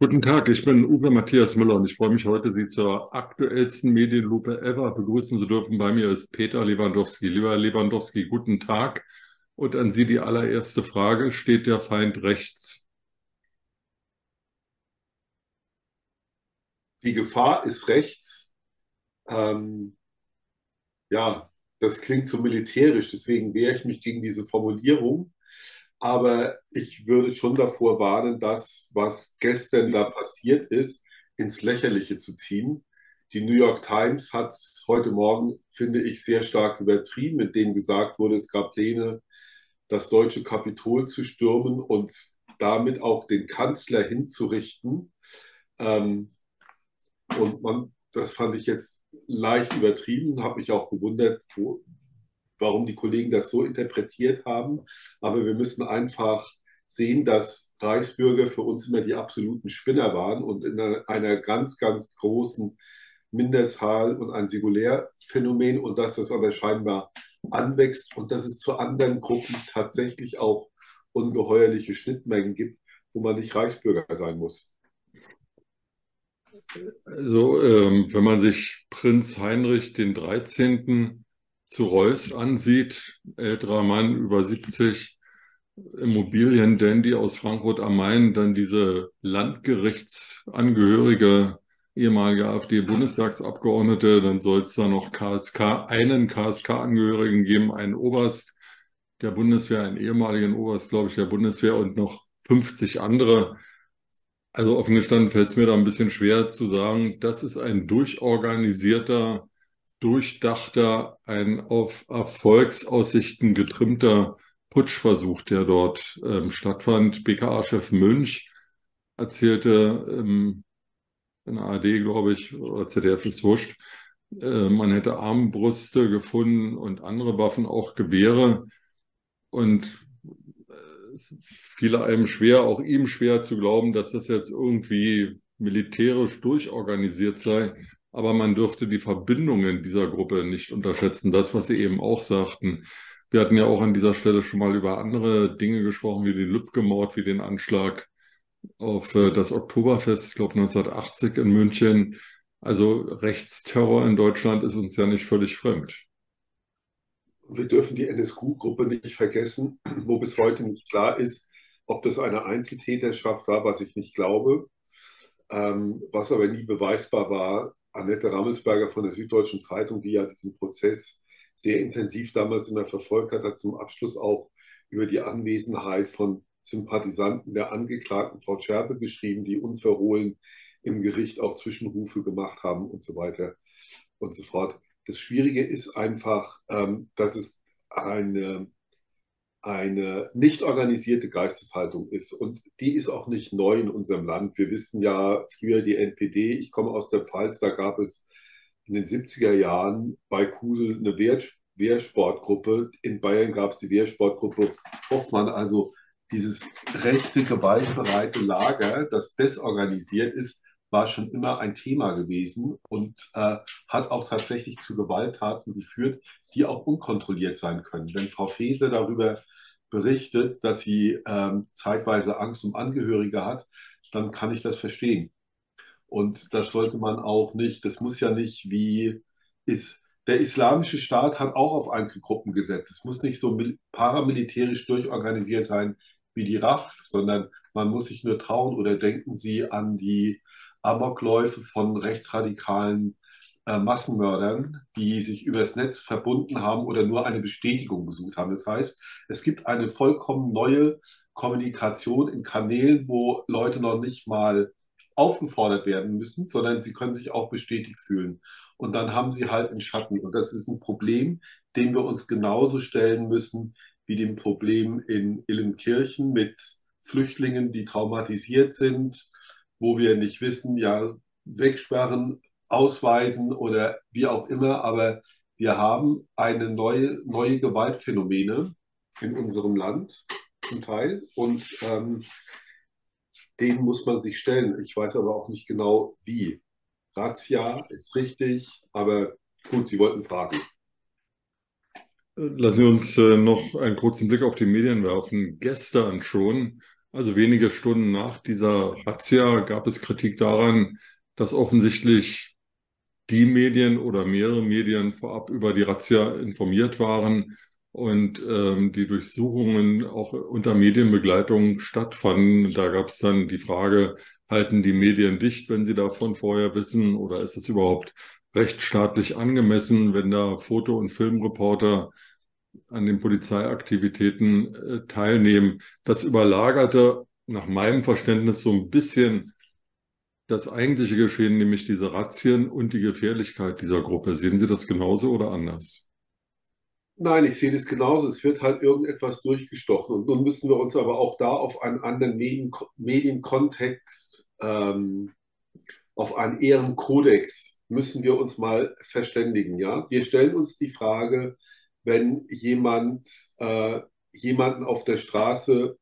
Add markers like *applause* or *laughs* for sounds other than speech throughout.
Guten Tag, ich bin Uwe Matthias Müller und ich freue mich heute, Sie zur aktuellsten Medienlupe ever begrüßen zu dürfen. Bei mir ist Peter Lewandowski. Lieber Lewandowski, guten Tag. Und an Sie die allererste Frage. Steht der Feind rechts? Die Gefahr ist rechts. Ähm, ja, das klingt so militärisch, deswegen wehre ich mich gegen diese Formulierung. Aber ich würde schon davor warnen, das, was gestern da passiert ist, ins Lächerliche zu ziehen. Die New York Times hat heute Morgen, finde ich, sehr stark übertrieben, mit dem gesagt wurde, es gab Pläne, das deutsche Kapitol zu stürmen und damit auch den Kanzler hinzurichten. Ähm, und man, das fand ich jetzt leicht übertrieben, habe mich auch gewundert, wo, warum die Kollegen das so interpretiert haben. Aber wir müssen einfach sehen, dass Reichsbürger für uns immer die absoluten Spinner waren und in einer ganz, ganz großen Minderzahl und ein Singulärphänomen und dass das aber scheinbar anwächst und dass es zu anderen Gruppen tatsächlich auch ungeheuerliche Schnittmengen gibt, wo man nicht Reichsbürger sein muss. Also, ähm, wenn man sich Prinz Heinrich den 13. zu Reuß ansieht, älterer Mann über 70, Immobilien-Dandy aus Frankfurt am Main, dann diese Landgerichtsangehörige, ehemalige AfD-Bundestagsabgeordnete, dann soll es da noch KSK, einen KSK-Angehörigen geben, einen Oberst der Bundeswehr, einen ehemaligen Oberst, glaube ich, der Bundeswehr und noch 50 andere. Also offen gestanden fällt es mir da ein bisschen schwer zu sagen, das ist ein durchorganisierter, durchdachter, ein auf Erfolgsaussichten getrimmter Putschversuch, der dort ähm, stattfand. BKA-Chef Münch erzählte ähm, in der ARD, glaube ich, oder ZDF ist wurscht, äh, man hätte Armbrüste gefunden und andere Waffen, auch Gewehre. Und äh, es fiel einem schwer, auch ihm schwer zu glauben, dass das jetzt irgendwie militärisch durchorganisiert sei. Aber man dürfte die Verbindungen dieser Gruppe nicht unterschätzen. Das, was Sie eben auch sagten. Wir hatten ja auch an dieser Stelle schon mal über andere Dinge gesprochen, wie den Lübcke-Mord, wie den Anschlag auf äh, das Oktoberfest, ich glaube 1980 in München. Also Rechtsterror in Deutschland ist uns ja nicht völlig fremd. Wir dürfen die NSQ-Gruppe nicht vergessen, wo bis heute nicht klar ist, ob das eine Einzeltäterschaft war, was ich nicht glaube. Ähm, was aber nie beweisbar war, Annette Rammelsberger von der Süddeutschen Zeitung, die ja diesen Prozess sehr intensiv damals immer verfolgt hat, hat zum Abschluss auch über die Anwesenheit von Sympathisanten der Angeklagten Frau Scherbe geschrieben, die unverhohlen im Gericht auch Zwischenrufe gemacht haben und so weiter und so fort. Das Schwierige ist einfach, ähm, dass es eine, eine nicht organisierte Geisteshaltung ist. Und die ist auch nicht neu in unserem Land. Wir wissen ja früher die NPD, ich komme aus der Pfalz, da gab es in den 70er Jahren bei Kusel eine Wehr, Wehrsportgruppe. In Bayern gab es die Wehrsportgruppe Hoffmann. Also dieses rechte, gewaltbereite Lager, das desorganisiert ist, war schon immer ein Thema gewesen und äh, hat auch tatsächlich zu Gewalttaten geführt, die auch unkontrolliert sein können. Wenn Frau Fese darüber berichtet, dass sie ähm, zeitweise Angst um Angehörige hat, dann kann ich das verstehen. Und das sollte man auch nicht, das muss ja nicht wie ist. Der islamische Staat hat auch auf Einzelgruppen gesetzt. Es muss nicht so paramilitärisch durchorganisiert sein wie die RAF, sondern man muss sich nur trauen oder denken Sie an die Amokläufe von rechtsradikalen äh, Massenmördern, die sich übers Netz verbunden haben oder nur eine Bestätigung gesucht haben. Das heißt, es gibt eine vollkommen neue Kommunikation in Kanälen, wo Leute noch nicht mal aufgefordert werden müssen, sondern sie können sich auch bestätigt fühlen. Und dann haben sie halt einen Schatten. Und das ist ein Problem, dem wir uns genauso stellen müssen wie dem Problem in Illenkirchen mit Flüchtlingen, die traumatisiert sind, wo wir nicht wissen, ja, wegsperren, ausweisen oder wie auch immer. Aber wir haben eine neue, neue Gewaltphänomene in unserem Land zum Teil. Und ähm, den muss man sich stellen. Ich weiß aber auch nicht genau, wie. Razzia ist richtig, aber gut, Sie wollten fragen. Lassen wir uns äh, noch einen kurzen Blick auf die Medien werfen. Gestern schon Also wenige Stunden nach dieser Razzia gab es Kritik daran, dass offensichtlich die Medien oder mehrere Medien vorab über die Razzia informiert waren und ähm, die Durchsuchungen auch unter Medienbegleitung stattfanden. Da gab es dann die Frage, halten die Medien dicht, wenn sie davon vorher wissen, oder ist es überhaupt rechtsstaatlich angemessen, wenn da Foto- und Filmreporter an den Polizeiaktivitäten äh, teilnehmen? Das überlagerte nach meinem Verständnis so ein bisschen das eigentliche Geschehen, nämlich diese Razzien und die Gefährlichkeit dieser Gruppe. Sehen Sie das genauso oder anders? Nein, ich sehe das genauso. Es wird halt irgendetwas durchgestochen. Und nun müssen wir uns aber auch da auf einen anderen Medien Medienkontext, ähm, auf einen Ehrenkodex müssen wir uns mal verständigen. Ja? Wir stellen uns die Frage, wenn jemand äh, jemanden auf der Straße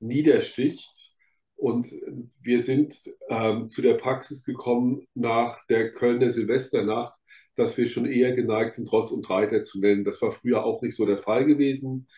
niedersticht, und wir sind ähm, zu der Praxis gekommen nach der Kölner Silvesternacht, dass wir schon eher geneigt sind, Ross und Reiter zu nennen. Das war früher auch nicht so der Fall gewesen.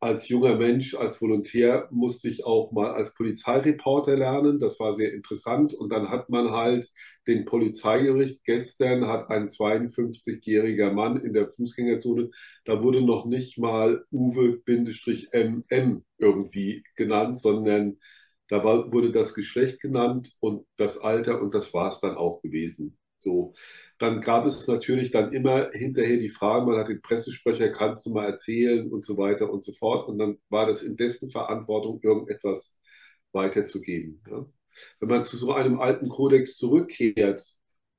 Als junger Mensch, als Volontär musste ich auch mal als Polizeireporter lernen. Das war sehr interessant. Und dann hat man halt den Polizeigericht. Gestern hat ein 52-jähriger Mann in der Fußgängerzone, da wurde noch nicht mal Uwe-MM irgendwie genannt, sondern da war, wurde das Geschlecht genannt und das Alter und das war es dann auch gewesen. So. Dann gab es natürlich dann immer hinterher die Frage, man hat den Pressesprecher, kannst du mal erzählen und so weiter und so fort. Und dann war das in dessen Verantwortung, irgendetwas weiterzugeben. Ja. Wenn man zu so einem alten Kodex zurückkehrt,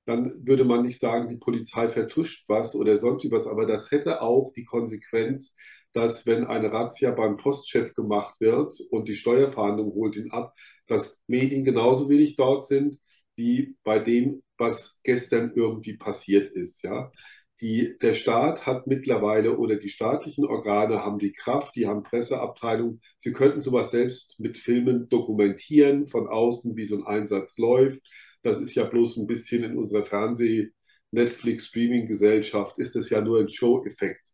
dann würde man nicht sagen, die Polizei vertuscht was oder sonst was, aber das hätte auch die Konsequenz, dass wenn eine Razzia beim Postchef gemacht wird und die Steuerverhandlung holt ihn ab, dass Medien genauso wenig dort sind wie bei dem, was gestern irgendwie passiert ist. Ja? Die, der Staat hat mittlerweile oder die staatlichen Organe haben die Kraft, die haben Presseabteilungen, sie könnten sowas selbst mit Filmen dokumentieren, von außen, wie so ein Einsatz läuft. Das ist ja bloß ein bisschen in unserer Fernseh-, Netflix, Streaming-Gesellschaft, ist es ja nur ein Show-Effekt.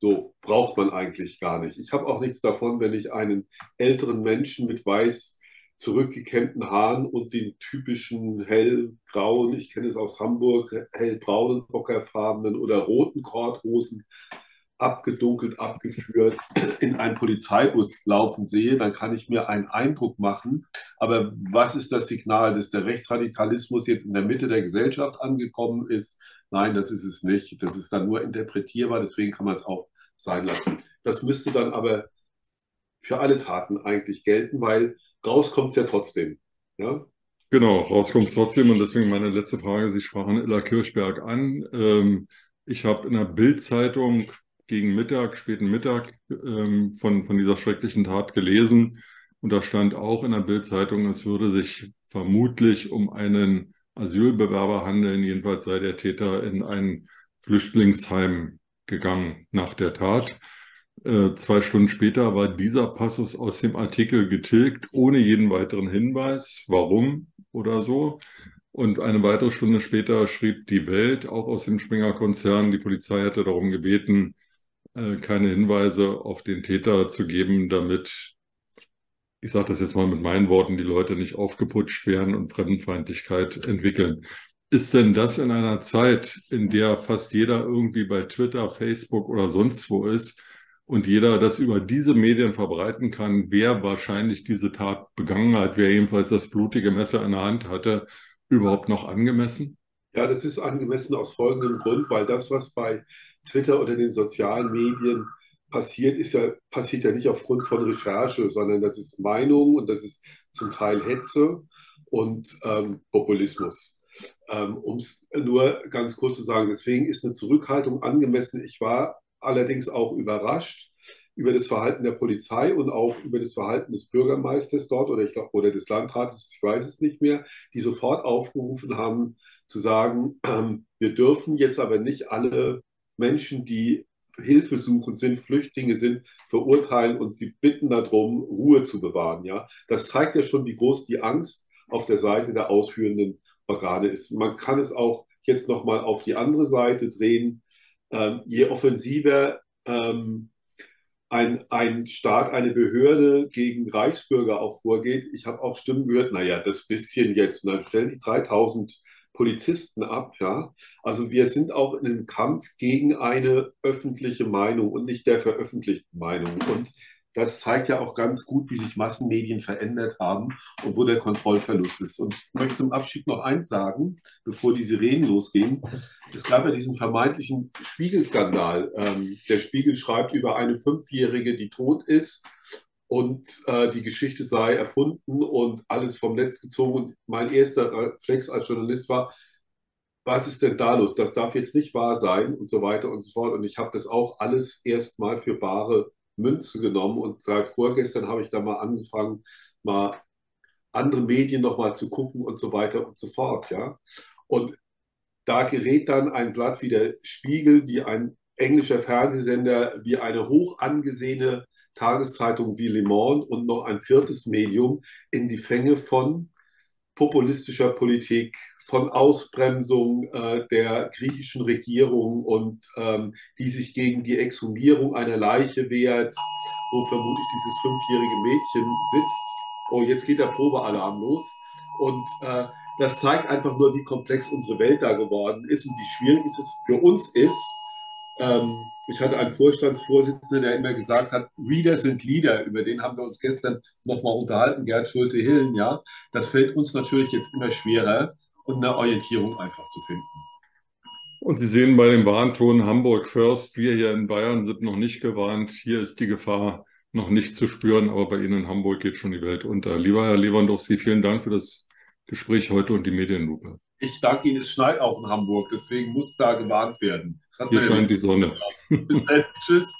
So braucht man eigentlich gar nicht. Ich habe auch nichts davon, wenn ich einen älteren Menschen mit weiß zurückgekämmten Haaren und den typischen hellgrauen, ich kenne es aus Hamburg, hellbraunen, ockerfarbenen oder roten Korthosen abgedunkelt, abgeführt in einen Polizeibus laufen sehe, dann kann ich mir einen Eindruck machen. Aber was ist das Signal, dass der Rechtsradikalismus jetzt in der Mitte der Gesellschaft angekommen ist? Nein, das ist es nicht. Das ist dann nur interpretierbar, deswegen kann man es auch sein lassen. Das müsste dann aber für alle Taten eigentlich gelten, weil rauskommt es ja trotzdem. Ja? Genau, rauskommt es trotzdem. Und deswegen meine letzte Frage. Sie sprachen Illa Kirchberg an. Ähm, ich habe in der Bild-Zeitung gegen Mittag, späten Mittag, ähm, von, von dieser schrecklichen Tat gelesen. Und da stand auch in der Bild-Zeitung, es würde sich vermutlich um einen Asylbewerber handeln. Jedenfalls sei der Täter in ein Flüchtlingsheim gegangen nach der Tat. Äh, zwei Stunden später war dieser Passus aus dem Artikel getilgt, ohne jeden weiteren Hinweis, warum oder so. Und eine weitere Stunde später schrieb die Welt, auch aus dem Springer-Konzern, die Polizei hatte darum gebeten, äh, keine Hinweise auf den Täter zu geben, damit, ich sage das jetzt mal mit meinen Worten, die Leute nicht aufgeputscht werden und Fremdenfeindlichkeit entwickeln. Ist denn das in einer Zeit, in der fast jeder irgendwie bei Twitter, Facebook oder sonst wo ist und jeder das über diese Medien verbreiten kann, wer wahrscheinlich diese Tat begangen hat, wer jedenfalls das blutige Messer in der Hand hatte, überhaupt noch angemessen? Ja, das ist angemessen aus folgendem Grund, weil das, was bei Twitter oder den sozialen Medien passiert, ist ja, passiert ja nicht aufgrund von Recherche, sondern das ist Meinung und das ist zum Teil Hetze und ähm, Populismus. Ähm, um es nur ganz kurz zu sagen, deswegen ist eine Zurückhaltung angemessen. Ich war allerdings auch überrascht über das Verhalten der Polizei und auch über das Verhalten des Bürgermeisters dort oder ich glaube oder des Landrates, ich weiß es nicht mehr, die sofort aufgerufen haben zu sagen, ähm, wir dürfen jetzt aber nicht alle Menschen, die Hilfe suchen sind, Flüchtlinge sind, verurteilen und sie bitten darum, Ruhe zu bewahren. Ja, das zeigt ja schon, wie groß die Angst auf der Seite der ausführenden Organe ist. Man kann es auch jetzt nochmal auf die andere Seite drehen. Ähm, je offensiver ähm, ein, ein Staat, eine Behörde gegen Reichsbürger auch vorgeht. Ich habe auch Stimmen gehört, naja, das bisschen jetzt, und dann stellen die 3000 Polizisten ab. Ja? Also wir sind auch in einem Kampf gegen eine öffentliche Meinung und nicht der veröffentlichten Meinung. Und das zeigt ja auch ganz gut, wie sich Massenmedien verändert haben und wo der Kontrollverlust ist. Und ich möchte zum Abschied noch eins sagen, bevor die Sirenen losgehen. Es gab ja diesen vermeintlichen Spiegelskandal. Ähm, der Spiegel schreibt über eine Fünfjährige, die tot ist und äh, die Geschichte sei erfunden und alles vom Netz gezogen. Und mein erster Reflex als Journalist war, was ist denn da los? Das darf jetzt nicht wahr sein und so weiter und so fort. Und ich habe das auch alles erstmal für bare Münze genommen und seit vorgestern habe ich da mal angefangen, mal andere Medien nochmal zu gucken und so weiter und so fort. Ja? Und da gerät dann ein Blatt wie der Spiegel, wie ein englischer Fernsehsender, wie eine hoch angesehene Tageszeitung wie Le Monde und noch ein viertes Medium in die Fänge von populistischer Politik, von Ausbremsung äh, der griechischen Regierung und ähm, die sich gegen die Exhumierung einer Leiche wehrt, wo vermutlich dieses fünfjährige Mädchen sitzt. Oh, jetzt geht der Probealarm los. Und äh, das zeigt einfach nur, wie komplex unsere Welt da geworden ist und wie schwierig es für uns ist, ich hatte einen Vorstandsvorsitzenden, der immer gesagt hat, Reader sind Leader. Über den haben wir uns gestern nochmal unterhalten, Gerd Schulte-Hillen. Ja, das fällt uns natürlich jetzt immer schwerer und eine Orientierung einfach zu finden. Und Sie sehen bei dem Warnton Hamburg First, wir hier in Bayern sind noch nicht gewarnt. Hier ist die Gefahr noch nicht zu spüren, aber bei Ihnen in Hamburg geht schon die Welt unter. Lieber Herr Lewandowski, vielen Dank für das Gespräch heute und die Medienlupe. Ich danke Ihnen, es schneit auch in Hamburg, deswegen muss da gewarnt werden. Hier scheint die Sonne. Bis dann. *laughs* Tschüss.